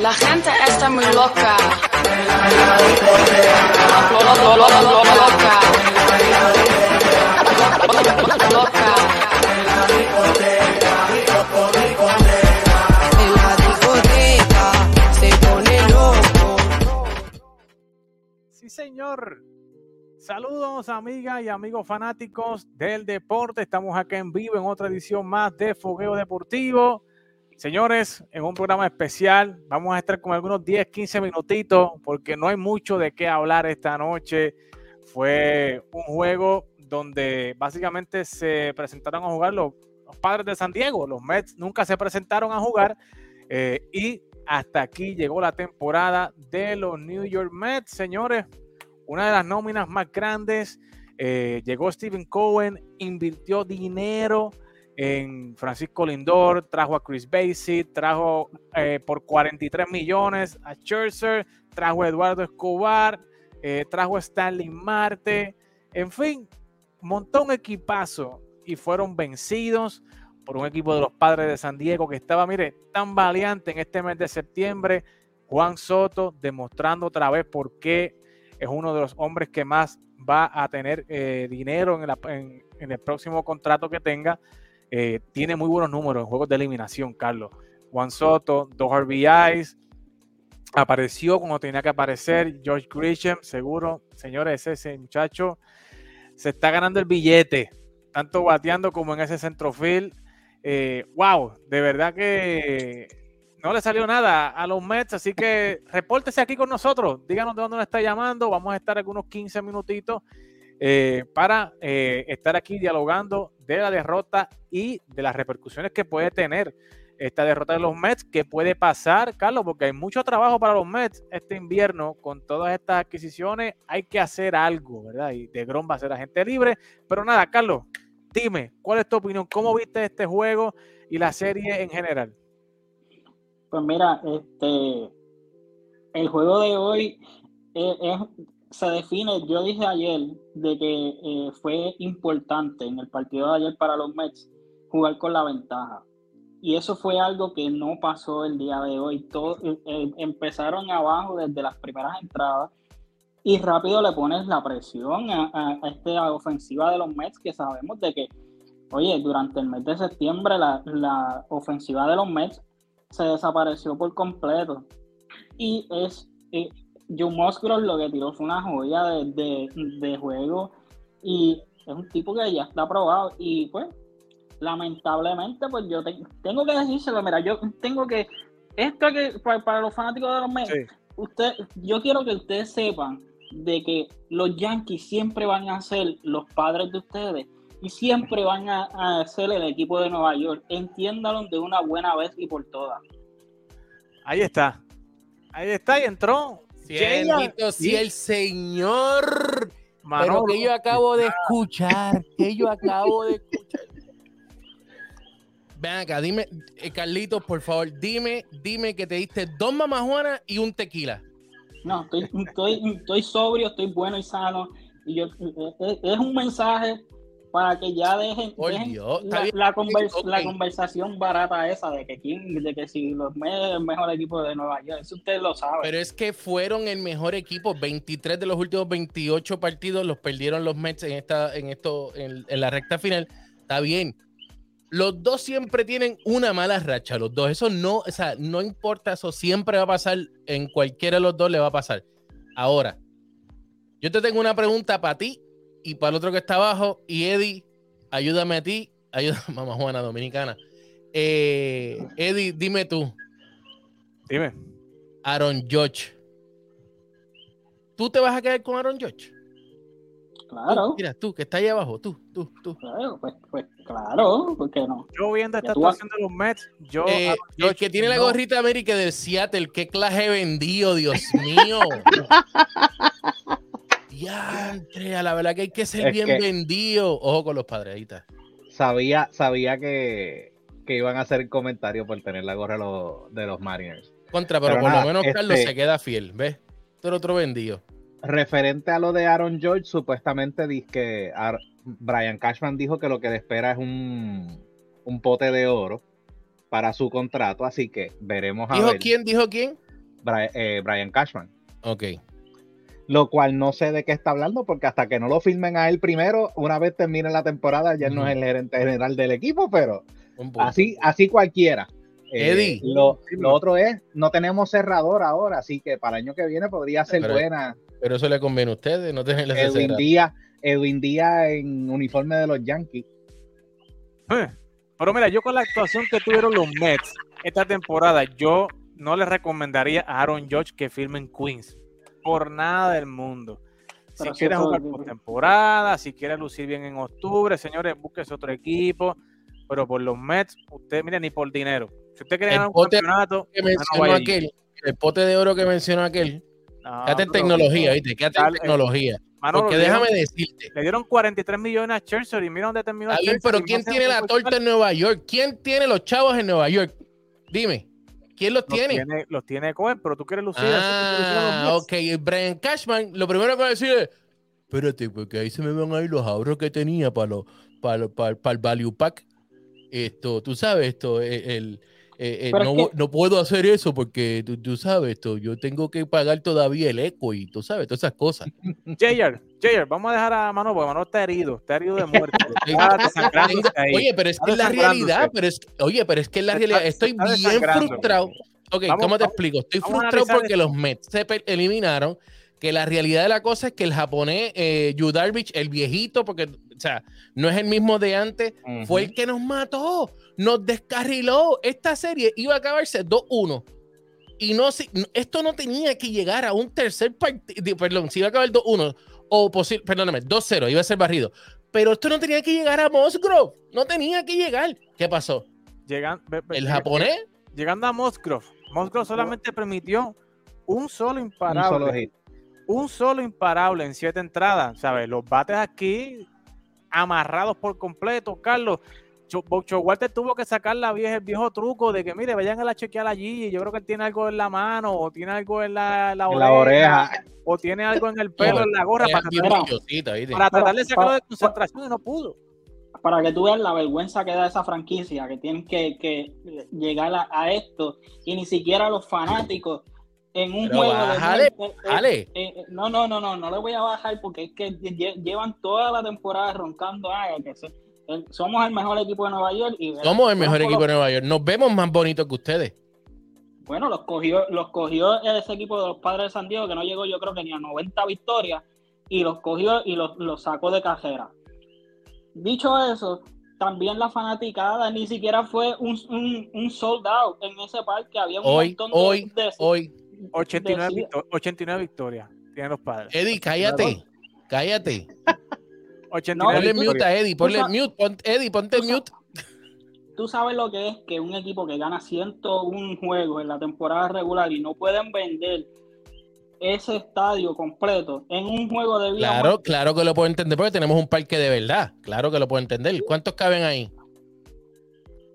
La gente está muy loca. Loca. Loca. Señor. Saludos, amigas y amigos fanáticos del deporte. Estamos acá en vivo en otra edición más de Fogueo Deportivo. Señores, en un programa especial, vamos a estar con algunos 10, 15 minutitos, porque no hay mucho de qué hablar esta noche. Fue un juego donde básicamente se presentaron a jugar los, padres de San Diego. Los Mets nunca se presentaron a jugar eh, y hasta aquí llegó la temporada de los New York Mets, señores. Una de las nóminas más grandes. eh, llegó Steven Cohen, invirtió dinero en Francisco Lindor, trajo a Chris Basie, trajo eh, por 43 millones a Scherzer, trajo a Eduardo Escobar, eh, trajo a Stanley Marte, en fin, montó un equipazo y fueron vencidos por un equipo de los padres de San Diego que estaba, mire, tan valiente en este mes de septiembre. Juan Soto demostrando otra vez por qué es uno de los hombres que más va a tener eh, dinero en, el próximo contrato que tenga. Eh, tiene muy buenos números en juegos de eliminación, Carlos. Juan Soto, dos RBIs, apareció cuando tenía que aparecer. George Grisham, seguro, señores, ese muchacho se está ganando el billete, tanto bateando como en ese centrofield. Eh, wow, de verdad que no le salió nada a los Mets, así que repórtese aquí con nosotros, díganos de dónde nos está llamando, vamos a estar algunos 15 minutitos eh, para eh, estar aquí dialogando de la derrota y de las repercusiones que puede tener esta derrota de los Mets, que puede pasar, Carlos, porque hay mucho trabajo para los Mets este invierno con todas estas adquisiciones, hay que hacer algo, ¿verdad? Y de Grom va a ser agente libre, pero nada, Carlos, dime, ¿cuál es tu opinión? ¿Cómo viste este juego y la serie en general? Pues mira, este, el juego de hoy es- se define, yo dije ayer, de que eh, fue importante en el partido de ayer para los Mets jugar con la ventaja. Y eso fue algo que no pasó el día de hoy. Todo, eh, eh, empezaron abajo desde las primeras entradas y rápido le pones la presión a, a- esta ofensiva de los Mets que sabemos de que, oye, durante el mes de septiembre la, la ofensiva de los Mets se desapareció por completo. Y es Joe Musgrove lo que tiró fue una joya de, de- de juego y es un tipo que ya está probado y pues lamentablemente pues yo te- tengo que decírselo, mira, yo tengo que esto que para, para los fanáticos de los Mets, Sí. usted, yo quiero que ustedes sepan de que los Yankees siempre van a ser los padres de ustedes y siempre van a, a ser el equipo de Nueva York. Entiéndalo de una buena vez y por todas. Ahí está. Ahí está y entró. Cielito, si el señor. Pero Manolo. que yo acabo de escuchar, que yo acabo de escuchar. Ven acá, dime, eh, Carlitos, por favor, dime, dime que te diste dos mamajuanas y un tequila. No, estoy, estoy, estoy sobrio, estoy bueno y sano. Y yo, es, es un mensaje para que ya dejen, Por dejen Dios, está la, bien, la convers- ok. la conversación barata esa de que, quién, de que si los Mets es el mejor equipo de Nueva York. Eso ustedes lo saben. Pero es que fueron el mejor equipo. 23 de los últimos 28 partidos los perdieron los Mets en esta, en esto, en, en la recta final. Está bien. Los dos siempre tienen una mala racha, los dos. Eso no, o sea, no importa, eso siempre va a pasar. En cualquiera de los dos le va a pasar. Ahora, yo te tengo una pregunta para ti y para el otro que está abajo. Y Eddie, ayúdame a ti, ayúdame, mamá Juana Dominicana. Eh, Eddie, dime tú, Dime. Aaron Judge. ¿Tú te vas a quedar con Aaron Judge? claro, Mira, tú, que está ahí abajo, tú, tú, tú. claro, pues, pues claro, ¿por qué no? Yo viendo esta actuación de los Mets, yo. Eh, el que tiene la gorrita de América del Seattle, qué clase vendido, Dios mío. Diantre, a la verdad que hay que ser Es bien que- vendido. Ojo con los está. Sabía, sabía que, que iban a hacer comentarios por tener la gorra de los, de los Mariners. Contra, pero, Pero por nada, lo menos Carlos este- se queda fiel, ¿ves? Todo otro vendido. Referente a lo de Aaron George, supuestamente dice que Brian Cashman dijo que lo que le espera es un, un pote de oro para su contrato, así que veremos a ¿Dijo ver. quién? ¿Dijo quién? Bri- eh, Brian Cashman. Ok. Lo cual no sé de qué está hablando, porque hasta que no lo firmen a él primero, una vez termine la temporada, ya él no es el gerente general del equipo, pero así, así cualquiera. Eh, Eddie. Lo, lo otro es, no tenemos cerrador ahora, así que para el año que viene podría ser Pero- buena. Pero eso le conviene a ustedes, no tenerle ese Edwin. Díaz, Edwin Díaz en uniforme de los Yankees. Eh, Pero mira, yo con la actuación que tuvieron los Mets esta temporada, yo no les recomendaría a Aaron Judge que firmen Queens. Por nada del mundo. Si Pero quiere eso- jugar por temporada, si quiere lucir bien en octubre, señores, búsquese otro equipo. Pero por los Mets, usted, mire, ni por dinero. Si usted quiere El ganar un pote campeonato, que no aquel, el pote de oro que mencionó aquel, No, quédate en tecnología, ¿viste? Quédate en Dale, eh, tecnología. Manolo, Porque dieron- déjame decirte, Le dieron 43 millones a Scherzer y mira dónde terminó bien, pero ¿quién tiene la torta en Nueva York? ¿Quién tiene los chavos en Nueva York? Dime, ¿quién los Los tiene? tiene, los tiene Cohen, pero tú quieres lucir Ah, ok. Brian Cashman, lo primero que va a decir es, espérate, porque ahí se me van a ir los ahorros que tenía para, los, para, para, para el Value Pack. Esto, tú sabes, esto, eh, el, eh, eh, no, que- no puedo hacer eso porque tú, tú sabes, esto, yo tengo que pagar todavía el eco y tú sabes, todas esas cosas. Jayer, Jayer, vamos a dejar a Manolo, porque Manolo está herido, está herido de muerte. Oye, pero es que es la realidad, pero es, oye, pero es que es la realidad. Estoy bien frustrado. Ok, Vamos- ¿cómo te vamos- explico? Estoy frustrado porque los Mets se eliminaron. Que la realidad de la cosa es que el japonés, eh, Yu Darvish, el viejito, porque, o sea, no es el mismo de antes, fue el que nos mató, nos descarriló. Esta serie iba a acabarse 2-1. Y no, si- esto no tenía que llegar a un tercer partido, perdón, si iba a acabar 2-1, o posible, perdóname, 2-0, iba a ser barrido. Pero esto no tenía que llegar a Musgrove, no tenía que llegar. ¿Qué pasó? Llegan- El lleg- japonés, Llegando a Musgrove, Musgrove solamente permitió un solo Un imparable. solo hit. Un solo imparable en siete entradas, ¿sabes? Los bates aquí amarrados por completo, Carlos. Cho- Bocho Walter tuvo que sacar la vieja, el viejo truco de que, mire, vayan a la chequear allí. Yo creo que él tiene algo en la mano, o tiene algo en la, la En la oreja. o tiene algo en el pelo, en la gorra, para, tratar- para tratar de sacarlo de concentración y no pudo. para que tú veas la vergüenza que da esa franquicia, que tienen que, que llegar a, a esto, y ni siquiera los fanáticos en un Pero juego de- bájale, de- de- bájale. eh, eh, no, no, no, no, no le voy a bajar porque es que lle- llevan toda la temporada roncando, ah, que se- eh, somos el mejor equipo de Nueva York y Somos el mejor equipo de Nueva York. Nos vemos más bonitos que ustedes. Bueno, los cogió, los cogió ese equipo de los padres de San Diego que no llegó yo creo que ni a 90 victorias y los cogió y los, los sacó de cajera. Dicho eso, también la fanaticada ni siquiera fue un, un, un sold out en ese parque. Había un Hoy, montón de, hoy, de- Hoy, 89, Decía- victo- 89 victorias tienen los padres. Eddie, cállate. Cállate. 89 Ponle tú- mute a Eddie, ponle mute. pon- Eddie, ponte mute. Tú sabes lo que es que un equipo que gana 101 juegos en la temporada regular y no pueden vender ese estadio completo en un juego de vida Claro, claro que lo puedo entender porque tenemos un parque de verdad. Claro que lo puedo entender. ¿Cuántos caben ahí?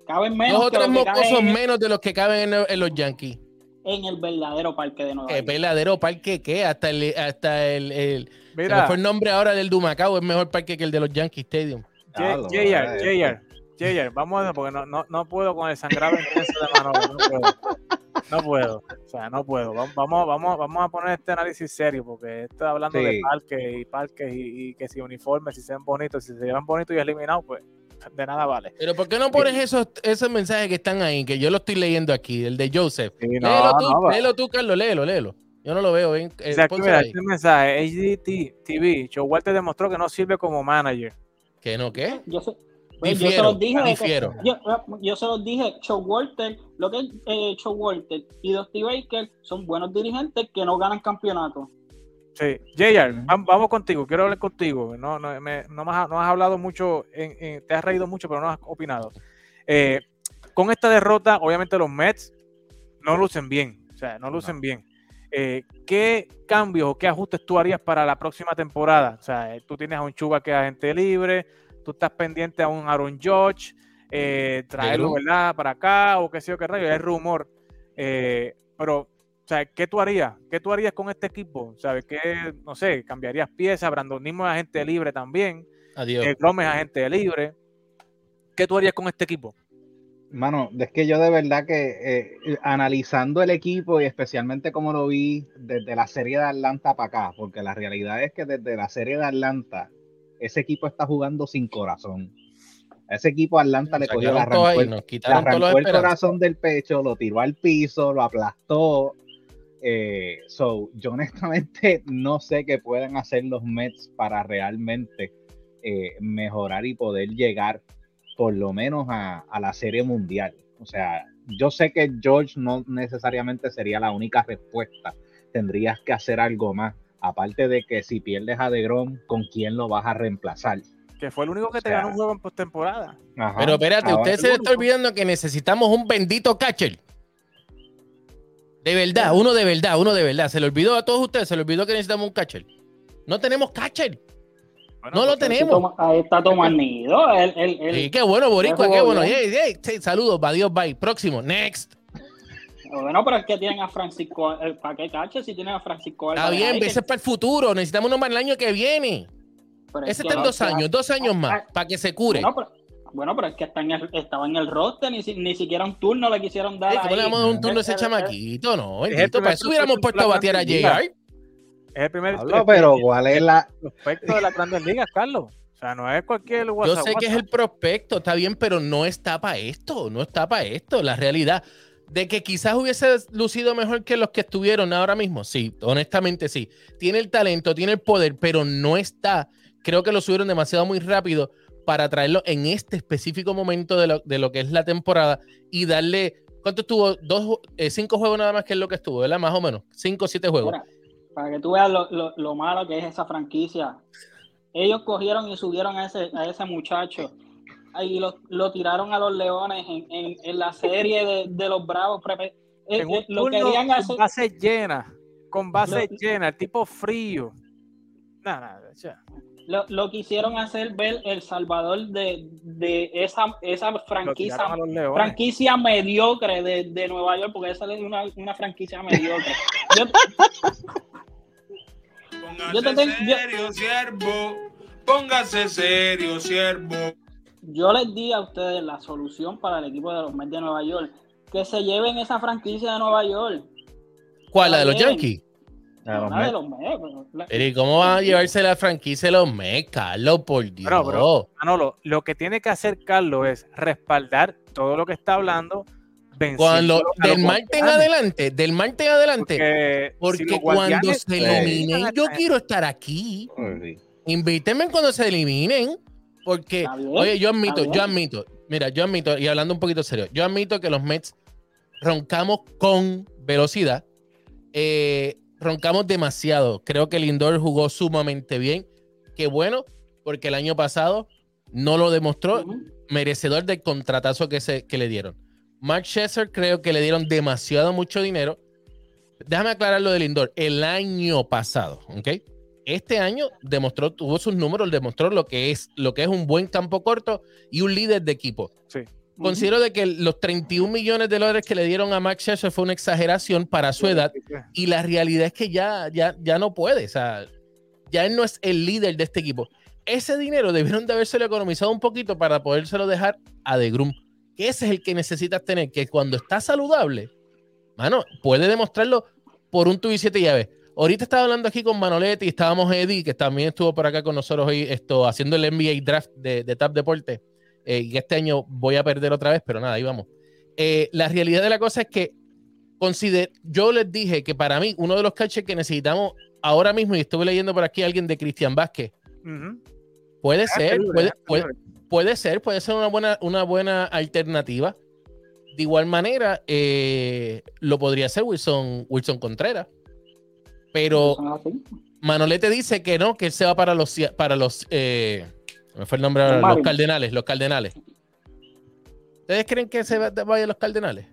caben menos Dos o tres caben mocosos en, menos de los que caben en, en los Yankees. En el verdadero parque de Nueva ¿Qué York. verdadero parque qué? Hasta el, hasta el, el- Mira, fue el nombre ahora del Dumacao, es mejor parque que el de los Yankee Stadium. Eh. Jayer, Jayer, vamos a ver, porque no, no, no puedo con el sangrado intenso de Manolo, no puedo. No puedo, o sea, no puedo. Vamos, vamos, vamos, vamos a poner este análisis serio, porque estoy hablando de parques y parques y, y que si uniformes, si se ven bonitos, si se llevan bonitos y eliminados, pues de nada vale. Pero ¿por qué no pones esos, esos mensajes que están ahí, que yo lo estoy leyendo aquí, el de Joseph? Sí, léelo tú, no, léelo tú, Carlos, léelo, léelo. Yo no lo veo bien. eh, O sea, aquí, pónselo mira, ahí. este mensaje, HDT TV, Joe Walter demostró que no sirve como manager. ¿Que no qué? Yo, se, pues, yo se Difiero, los dije. que- yo, yo se los dije. Joe Walter, lo que es eh, Joe Walter y Dusty Baker son buenos dirigentes que no ganan campeonatos. Sí, vam- vamos contigo, quiero hablar contigo. No, no, me- no, has, no has hablado mucho, en- en- te has reído mucho, pero no has opinado. Eh, con esta derrota, obviamente los Mets no lucen bien, o sea, no lucen bien. Eh, ¿Qué cambios o qué ajustes tú harías para la próxima temporada? O sea, eh, tú tienes a un Chuba que es agente libre, tú estás pendiente a un Aaron George, eh, traerlo. ¿verdad? Para acá o qué sé yo qué rayo, es rumor. Eh, pero sea, ¿qué tú harías? ¿Qué tú harías con este equipo? ¿Sabes qué? No sé, cambiarías piezas, Brandonismo es agente libre también, Adiós. eh, Gómez es agente libre. ¿Qué tú harías con este equipo? Mano, es que yo de verdad que eh, analizando el equipo y especialmente como lo vi desde la serie de Atlanta para acá, porque la realidad es que desde la serie de Atlanta ese equipo está jugando sin corazón. A ese equipo Atlanta le cogió, todo arrancó, ahí, nos le arrancó el corazón del pecho, lo tiró al piso, lo aplastó. Eh, so, yo honestamente no sé qué pueden hacer los Mets para realmente eh, mejorar y poder llegar por lo menos a, a la serie mundial. O sea, yo sé que George no necesariamente sería la única respuesta. Tendrías que hacer algo más. Aparte de que si pierdes a DeGrom, ¿con quién lo vas a reemplazar? Que fue el único que O te ganó un juego en postemporada. Pero espérate, usted se le está olvidando que necesitamos un bendito catcher. De verdad, uno de verdad, uno de verdad. Se le olvidó a todos ustedes, se le olvidó que necesitamos un catcher. No tenemos catcher. Bueno, No lo tenemos. Toma- ahí está Tomás Nido. Él, él, él- Sí, qué bueno, Boricua, qué bueno. Hey, hey, sí, saludos, adiós, bye. Próximo, next. Bueno, pero es que tienen a Francisco. eh, ¿Para qué cache si tienen a Francisco Está bien, ese es para el futuro. Necesitamos uno más el año que viene. Pero es Ese que está en no, dos años, dos años más, ah, para que se cure. Bueno, pero, bueno, pero es que está en el- estaba en el roster, ni, si- ni siquiera un turno le quisieron dar. ¿Cómo le ahí. vamos a dar un turno a ese Eh, eh, chamaquito? No, bendito. Para eso hubiéramos puesto a batear a. JR. Es el primer Pablo, pero ¿cuál es la, prospecto de las grandes ligas, Carlos. O sea, no es cualquier Yo WhatsApp. sé que es el prospecto, está bien, pero no está para esto, no está para esto. La realidad de que quizás hubiese lucido mejor que los que estuvieron ahora mismo, sí, honestamente sí. Tiene el talento, tiene el poder, pero no está. Creo que lo subieron demasiado muy rápido para traerlo en este específico momento de lo, de lo que es la temporada y darle. ¿Cuánto estuvo? Dos, eh, cinco juegos nada más que es lo que estuvo, ¿verdad? Más o menos. Cinco o siete juegos. Mira, para que tú veas lo, lo- lo malo que es esa franquicia. Ellos cogieron y subieron a ese, a ese muchacho y lo, lo tiraron a los Leones en, en- en la serie de, de los Bravos. Prepe- eh, En un eh, lo turno querían con base llena, con base Lo- llena, el tipo frío. Nada, nada, ya. Lo, lo quisieron hacer ver el salvador de, de esa, esa franquicia, franquicia mediocre de, de Nueva York, porque esa es una, una franquicia mediocre. Yo, Póngase Yo te tengo- yo- serio, siervo. Póngase serio, siervo. yo les di a ustedes la solución para el equipo de los Mets de Nueva York. Que se lleven esa franquicia de Nueva York. ¿Cuál? ¿La de los. Yankees? A los Una de Mets? los Mets, pero la- Pero ¿y cómo van a llevarse la franquicia de los Mets, Carlos? Por Dios. Pero, pero, Manolo, lo que tiene que hacer Carlos es respaldar todo lo que está hablando. Cuando del martes en adelante, del martes en adelante, Porque, porque si los cuando se eliminen, yo quiero estar aquí. Sí. Invítenme cuando se eliminen, porque, oye, yo admito, yo admito, mira, yo admito, y hablando un poquito serio, yo admito que los Mets roncamos con velocidad, eh, roncamos demasiado. Creo que Lindor jugó sumamente bien. Qué bueno, porque el año pasado no lo demostró merecedor del contratazo que, se, que le dieron. Mark Scherzer creo que le dieron demasiado mucho dinero. Déjame aclarar lo de Lindor. El año pasado, ¿ok? Este año demostró, tuvo sus números, demostró lo que es, lo que es un buen campo corto y un líder de equipo. Considero de que los 31 millones de dólares que le dieron a Max Scherzer fue una exageración para su edad y la realidad es que ya, ya, ya no puede. O sea, ya él no es el líder de este equipo. Ese dinero debieron de habérselo economizado un poquito para podérselo dejar a De Grum. Que ese es el que necesitas tener, que cuando está saludable, mano, puede demostrarlo por un tubo y siete llaves. Ahorita estaba hablando aquí con Manoletti y estábamos Eddie, que también estuvo por acá con nosotros hoy, esto, haciendo el NBA draft de, de Tap Deporte. Eh, y este año voy a perder otra vez, pero nada, ahí vamos. Eh, la realidad de la cosa es que consider yo les dije que para mí uno de los catchers que necesitamos ahora mismo, y estuve leyendo por aquí a alguien de Cristian Vázquez, Ujú. puede Déjate ser, puede, déjate puede, puede ser, puede ser una buena, una buena alternativa. De igual manera, eh, lo podría ser Wilson, Wilson Contreras. Pero así. Manolete dice que no, que él se va para los para los eh, me fue el nombre Los ahora, los. Cardenales, los Cardenales. ¿Ustedes creen que se va- vaya a los Cardenales?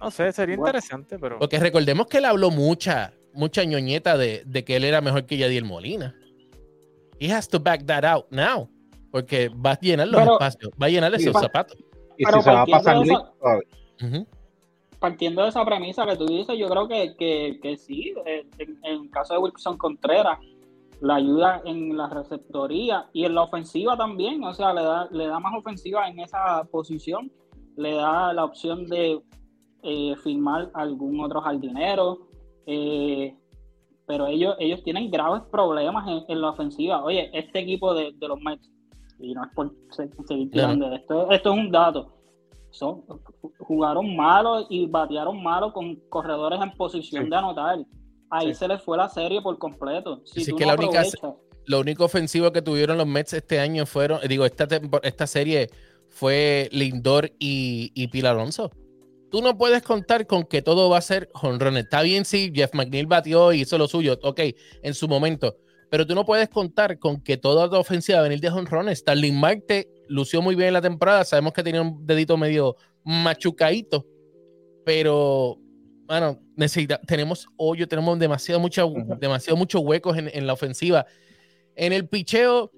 No sé, sería Bueno. interesante, pero Porque recordemos que él habló mucha, mucha ñoñeta de, de que él era mejor que Yadiel Molina. He has to back that out now. Porque va a llenar los Pero- espacios, va a llenar esos pa- zapatos. Y Pero si se va a partiendo pasar esa- partiendo de esa premisa que tú dices, yo creo que, que, que sí, eh, en, en el caso de Wilson Contreras, la ayuda en la receptoría y en la ofensiva también, o sea, le da, le da más ofensiva en esa posición. le da la opción de eh, firmar algún otro jardinero. eh, pero ellos, ellos tienen graves problemas en, en la ofensiva. Oye, este equipo de, de los Mets, y no es por se- seguir tirando, esto, esto es un dato. Son, jugaron malo y batearon malo con corredores en posición Sí. de anotar. Ahí Sí. se les fue la serie por completo. Si Así tú que no la única- Lo único ofensivo que tuvieron los Mets este año fueron, digo, esta, esta serie fue Lindor y, y Pil Alonso. Tú no puedes contar con que todo va a ser jonrones. Está bien si Jeff McNeil batió y hizo lo suyo, ok, en su momento. Pero tú no puedes contar con que toda tu ofensiva va a venir de jonrones. Starling Marte lució muy bien en la temporada. Sabemos que tenía un dedito medio machucadito. Pero, bueno, necesita, tenemos hoyo, tenemos demasiado, mucha, demasiado muchos huecos en, en la ofensiva. En el picheo,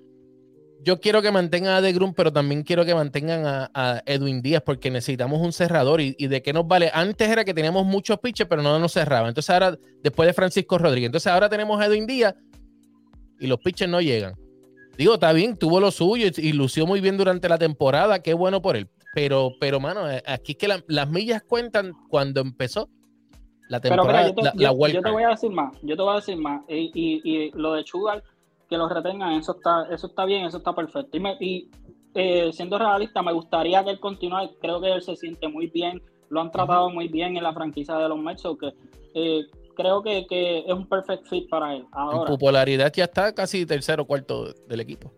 yo quiero que mantengan a De Grum, pero también quiero que mantengan a, a Edwin Díaz porque necesitamos un cerrador. Y, y de qué nos vale? Antes era que teníamos muchos pitches, pero no nos cerraban. Entonces ahora, después de Francisco Rodríguez, entonces ahora tenemos a Edwin Díaz y los pitches no llegan. Digo, está bien, tuvo lo suyo y, y lució muy bien durante la temporada, qué bueno por él. Pero, pero mano, eh, aquí es que la- las millas cuentan cuando empezó la Pero temporada, mira, yo te, la, yo- la yo wild te card. voy a decir más, yo te voy a decir más. Y, y- y lo de Sugar, que lo retengan, eso está, eso está bien, eso está perfecto. Y, me- y, eh, siendo realista, me gustaría que él continúe. Creo que él se siente muy bien, lo han tratado muy bien en la franquicia de los Mets, que eh, creo que, que es un perfect fit para él. En Ahora, popularidad ya está casi tercero o cuarto del equipo.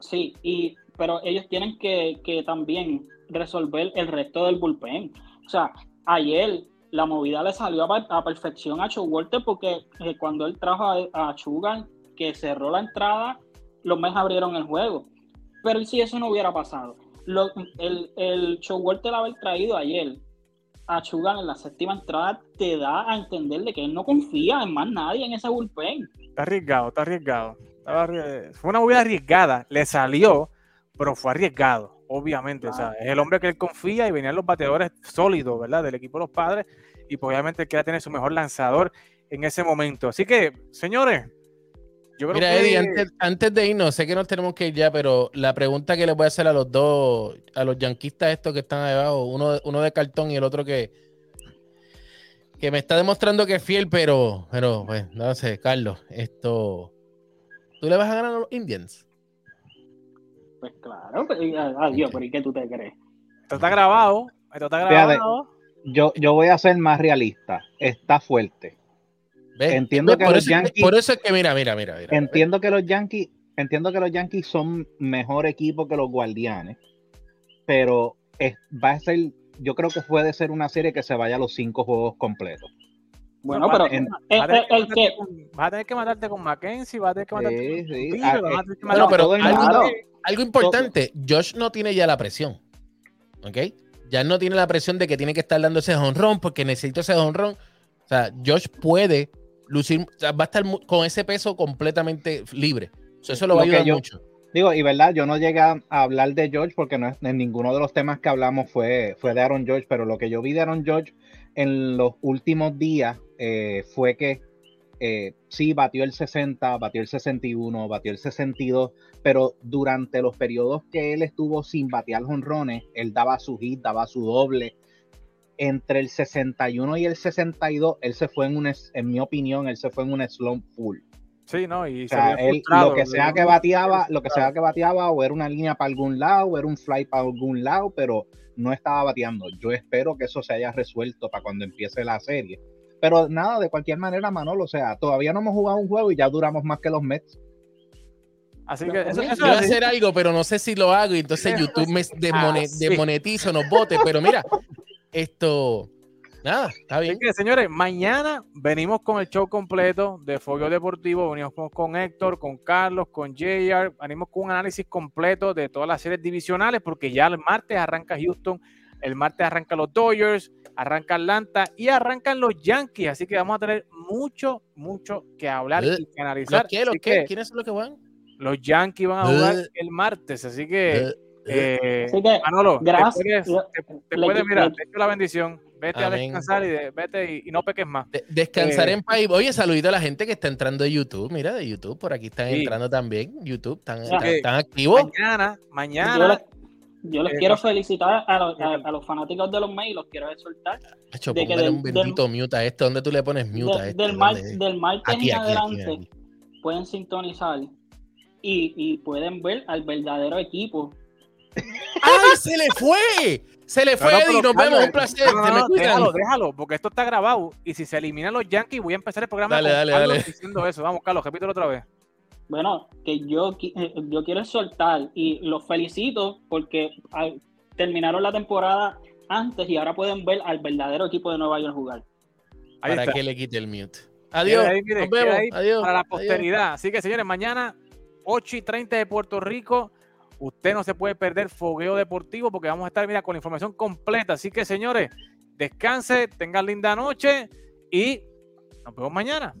Sí, y, pero ellos tienen que, que también resolver el resto del bullpen. O sea, ayer la movida le salió a, per- a perfección a Showalter porque eh, cuando él trajo a, a Sugar, que cerró la entrada, los Mets abrieron el juego. Pero si eso no hubiera pasado, el, el Showalter haber traído ayer a Sugar en la séptima entrada te da a entender de que él no confía en más nadie en ese bullpen. Está arriesgado, está arriesgado. Fue una movida arriesgada, le salió, pero fue arriesgado, obviamente. O sea, es el hombre que él confía y venían los bateadores sólidos, ¿verdad? Del equipo de los padres. Y pues obviamente él quería tener su mejor lanzador en ese momento. Así que, señores, yo creo Mira, que. Eddie, antes, antes de irnos, sé que nos tenemos que ir ya, pero la pregunta que les voy a hacer a los dos, a los yanquistas estos que están ahí abajo, uno, uno de cartón y el otro que, que me está demostrando que es fiel, pero, pero, pues, no sé, Carlos, esto, ¿tú le vas a ganar a los Indians? Pues claro, pero, adiós, pero ¿y qué tú te crees? Esto está grabado. Esto está Fíjate. grabado. Yo, yo voy a ser más realista. Está fuerte. ¿Ves? Entiendo ¿Ves? que por, los eso, Yankees- por eso es que, mira, mira, mira, mira. Entiendo que los Yankees, entiendo que los Yankees son mejor equipo que los Guardianes, pero es- va a ser, yo creo que puede ser una serie que se vaya a los cinco juegos completos. Bueno, pero el, vas a tener el- el matarte que con- vas a tener que matarte con Mackenzie, vas a tener que matarte Sí, con sí. Tupiro, Ah, vas a eh, tener que Bueno, matarte pero todo el algo, importante, Josh no tiene ya la presión. ¿Ok? Ya no tiene la presión de que tiene que estar dando ese honrón porque necesito ese honrón. O sea, Josh puede lucir, o sea, va a estar con ese peso completamente libre. O sea, eso lo va a Lo ayudar yo- mucho. Digo, y verdad, yo no llegué a hablar de George porque no es, en ninguno de los temas que hablamos fue, fue de Aaron George, pero lo que yo vi de Aaron George en los últimos días eh, fue que eh, sí batió el 60, batió el 61, batió el 62, pero durante los periodos que él estuvo sin batear jonrones, él daba su hit, daba su doble. Entre el 61 y el 62, él se fue en un, en mi opinión, él se fue en un slump full. Sí, ¿no? Y O se sea, vio él, lo que se sea que bateaba, lo que sea que bateaba, o era una línea para algún lado, o era un fly para algún lado, pero no estaba bateando. Yo espero que eso se haya resuelto para cuando empiece la serie. Pero nada, de cualquier manera, Manolo, o sea, todavía no hemos jugado un juego y ya duramos más que los Mets. Así que eso, eso Yo voy a hacer algo, pero no sé si lo hago y entonces YouTube me Así. desmonetiza, nos vote. Pero mira, esto, nada, está bien. Así que, señores, mañana venimos con el show completo de Fogueo Deportivo. Venimos con, con Héctor, con Carlos, con JR. Venimos con un análisis completo de todas las series divisionales, porque ya el martes arranca Houston, el martes arrancan los Dodgers, arranca Atlanta y arrancan los Yankees. Así que vamos a tener mucho, mucho que hablar Eh, y que analizar. ¿Los qué? ¿Los Así qué? que ¿Quiénes son los que van? los Yankees van a jugar Eh. el martes. Así que, eh, Así que, Manolo, te gracias. puedes, te- te Le- puedes, mira, le- te echo la bendición. Vete a descansar y, de- vete y, y no peques más. de- descansar Eh, en país. Oye, saludito a la gente que está entrando de YouTube. Mira, de YouTube, por aquí están Sí. entrando también. YouTube, están, están, están activos. Mañana, mañana, yo los Eh, quiero felicitar a, los- a- a los fanáticos de los Mets y los quiero exhortar. Hacho, de que del- un bendito mute a este. ¿Dónde tú le pones mute a este? del, mar- del martes Aquí, en aquí, aquí, adelante aquí. pueden sintonizar y, y pueden ver al verdadero equipo. ¡Ay, se le fue! Se le fue, No, no, Eddie. Nos vemos. Un placer. no, me cuidan. déjalo, déjalo, porque esto está grabado. Y si se eliminan los Yankees, voy a empezar el programa Dale, con dale, Carlos dale. diciendo eso. Vamos, Carlos, repítelo otra vez. Bueno, que yo, eh, yo quiero soltar y los felicito porque al- terminaron la temporada antes y ahora pueden ver al verdadero equipo de Nueva York jugar. Ahí Para está. que le quite el mute. Adiós. Queda ahí, mire, Nos vemos. ahí Adiós. para la Adiós. posteridad. Así que, señores, mañana 8 y 30 de Puerto Rico. Usted no se puede perder fogueo deportivo porque vamos a estar, mira, con la información completa. Así que, señores, descanse, tengan linda noche y nos vemos mañana.